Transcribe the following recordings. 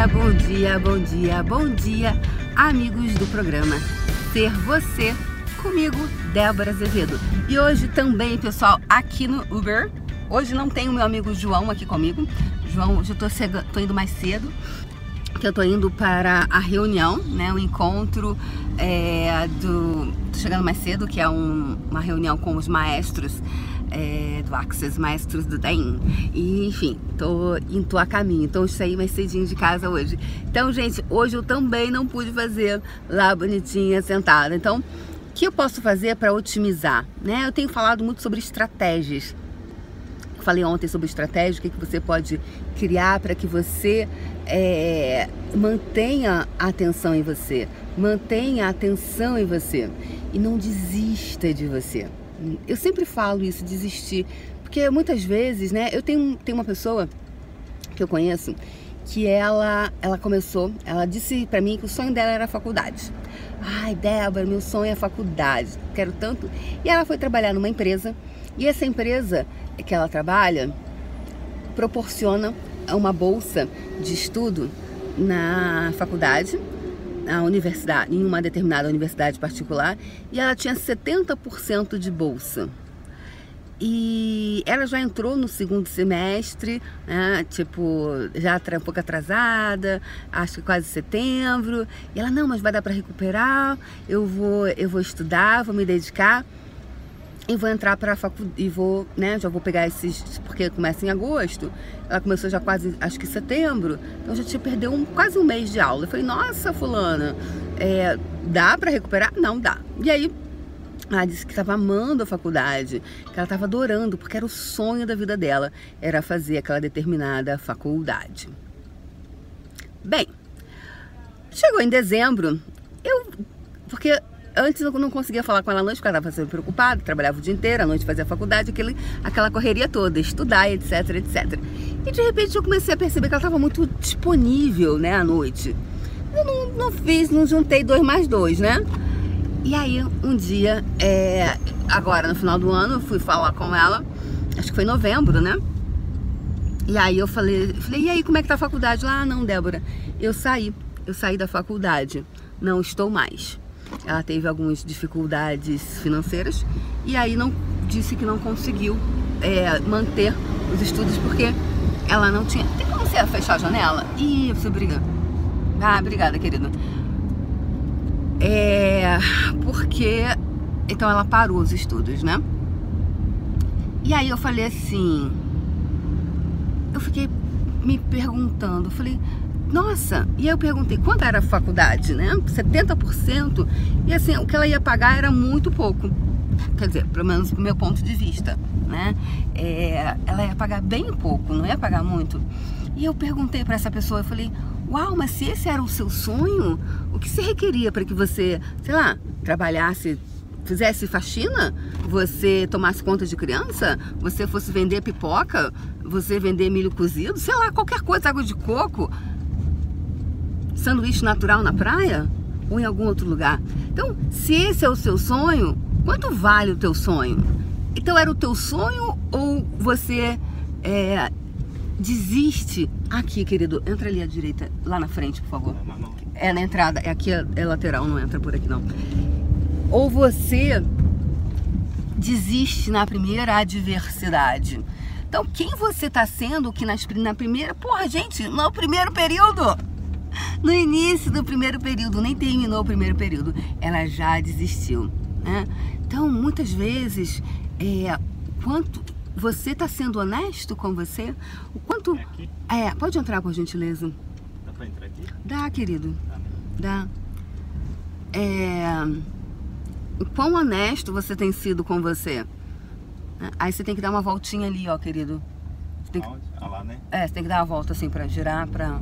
dia, bom dia, bom dia, bom dia, amigos do programa Ser Você, comigo, Débora Azevedo. E hoje também, pessoal, aqui no Uber. Hoje não tem o meu amigo João aqui comigo. João, hoje eu tô, tô indo mais cedo, que eu tô indo para a reunião, né, o encontro é, do... Tô chegando mais cedo, que é um, uma reunião com os maestros é, do Access Maestros do DAIN. E, enfim, tô indo a caminho. Então, eu saí mais cedinho de casa hoje. Então, gente, hoje eu também não pude fazer lá bonitinha, sentada. Então, o que eu posso fazer para otimizar? Né? Eu tenho falado muito sobre estratégias. falei ontem sobre estratégia, o que, que você pode criar para que você é, mantenha a atenção em você, mantenha a atenção em você e não desista de você. Eu sempre falo isso, desistir, porque muitas vezes, né, eu tenho, tenho uma pessoa que eu conheço que ela, ela começou, ela disse para mim que o sonho dela era a faculdade. Ai, Débora, meu sonho é a faculdade, quero tanto. E ela foi trabalhar numa empresa, e essa empresa que ela trabalha proporciona uma bolsa de estudo na faculdade a universidade, em uma determinada universidade particular, e ela tinha 70% de bolsa. E ela já entrou no segundo semestre, né, tipo, já um pouco atrasada, acho que quase setembro. E ela, não, mas vai dar para recuperar, eu vou, eu vou estudar, vou me dedicar e vou entrar para a faculdade e vou, né, já vou pegar esses, porque começa em agosto. Ela começou já quase, acho que setembro, então já tinha perdeu um, quase um mês de aula. Eu falei, nossa, fulana, é, dá para recuperar? Não dá. E aí ela disse que estava amando a faculdade, que ela estava adorando, porque era o sonho da vida dela, era fazer aquela determinada faculdade. Bem, chegou em dezembro, eu porque Antes eu não conseguia falar com ela à noite, porque ela estava sempre preocupada, trabalhava o dia inteiro, à noite fazia faculdade, aquele, aquela correria toda, estudar, etc, etc. E de repente eu comecei a perceber que ela estava muito disponível, né, à noite. Eu não, não fiz, não juntei dois mais dois, né? E aí um dia, é, agora no final do ano, eu fui falar com ela, acho que foi em novembro, né? E aí eu falei, falei, e aí, como é que tá a faculdade? Lá, ah, não, Débora, eu saí, eu saí da faculdade, não estou mais ela teve algumas dificuldades financeiras e aí não disse que não conseguiu é, manter os estudos porque ela não tinha. Tem como você fechar a janela? Ih, você briga. Ah, obrigada, querida. É. Porque. Então ela parou os estudos, né? E aí eu falei assim. Eu fiquei me perguntando, eu falei, nossa, e aí eu perguntei quanto era a faculdade, né? 70%. E assim, o que ela ia pagar era muito pouco. Quer dizer, pelo menos do meu ponto de vista, né? É, ela ia pagar bem pouco, não ia pagar muito. E eu perguntei para essa pessoa, eu falei, uau, mas se esse era o seu sonho, o que se requeria para que você, sei lá, trabalhasse fizesse faxina, você tomasse conta de criança, você fosse vender pipoca, você vender milho cozido, sei lá, qualquer coisa, água de coco, sanduíche natural na praia ou em algum outro lugar. Então, se esse é o seu sonho, quanto vale o teu sonho? Então, era o teu sonho ou você é, desiste? Aqui, querido, entra ali à direita, lá na frente, por favor. É na entrada, é aqui é lateral, não entra por aqui não. Ou você desiste na primeira adversidade. Então, quem você está sendo que na primeira. Porra, gente, no primeiro período no início do primeiro período, nem terminou o primeiro período, ela já desistiu. Né? Então, muitas vezes, é, quanto você está sendo honesto com você, o quanto. É, é, pode entrar, por gentileza. Dá para entrar aqui? Dá, querido. Dá. É, o quão honesto você tem sido com você. Né? Aí você tem que dar uma voltinha ali, ó, querido. Você tem que... Ah, lá, né? É, você tem que dar uma volta assim para girar, para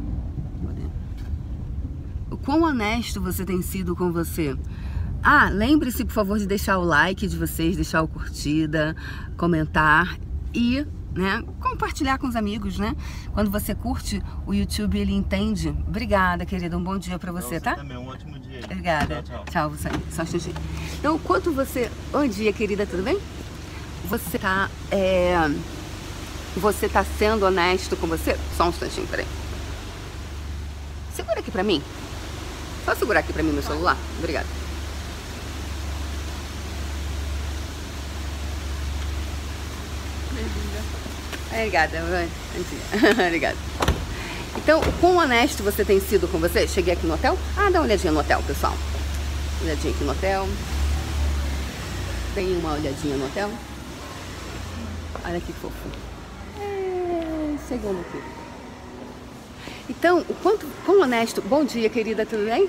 quão honesto você tem sido com você. Ah, lembre-se, por favor, de deixar o like de vocês, deixar o curtida, comentar e né, compartilhar com os amigos, né? Quando você curte, o YouTube ele entende. Obrigada, querida. Um bom dia para você, você, tá? Também, um ótimo dia. Obrigada. Tchau, tchau. Tchau. Só um Então, quanto você. Bom dia, querida, tudo bem? Você tá. É... Você tá sendo honesto com você? Só um instantinho, peraí. aqui pra mim? Só segurar aqui pra mim meu celular? Obrigada. Obrigada, Obrigada. Então, quão honesto você tem sido com você? Cheguei aqui no hotel. Ah, dá uma olhadinha no hotel, pessoal. Olhadinha aqui no hotel. Tem uma olhadinha no hotel. Olha que fofo. É, segundo aqui. Então, o quanto, quão honesto. Bom dia, querida, tudo bem?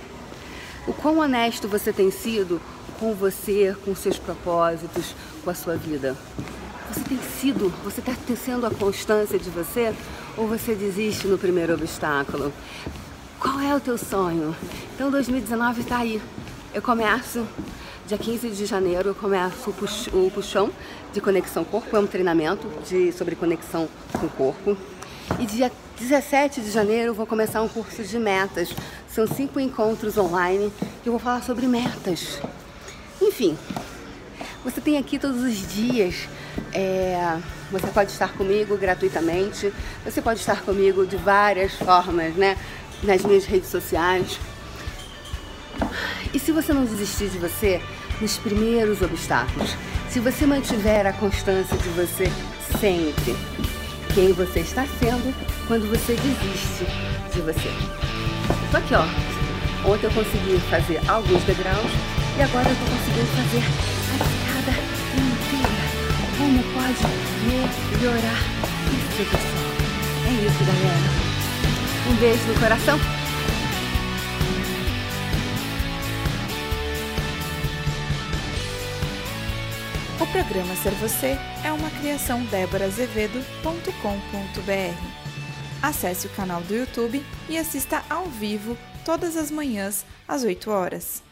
O quão honesto você tem sido com você, com seus propósitos, com a sua vida. Você tem sido, você está tecendo a constância de você ou você desiste no primeiro obstáculo? Qual é o teu sonho? Então 2019 está aí. Eu começo dia 15 de janeiro, eu começo o puxão de conexão corpo, é um treinamento de, sobre conexão com o corpo. E dia 17 de janeiro eu vou começar um curso de metas. São cinco encontros online que eu vou falar sobre metas. Enfim, você tem aqui todos os dias é, você pode estar comigo gratuitamente, você pode estar comigo de várias formas, né? Nas minhas redes sociais. E se você não desistir de você nos primeiros obstáculos, se você mantiver a constância de você sempre, quem você está sendo quando você desiste de você. Tô aqui, ó. Ontem eu consegui fazer alguns degraus e agora eu tô conseguindo fazer a escada como pode melhorar isso, pessoal. É isso, galera. Um beijo no coração. O programa Ser Você é uma criação déborazevedo.com.br. Acesse o canal do YouTube e assista ao vivo todas as manhãs às 8 horas.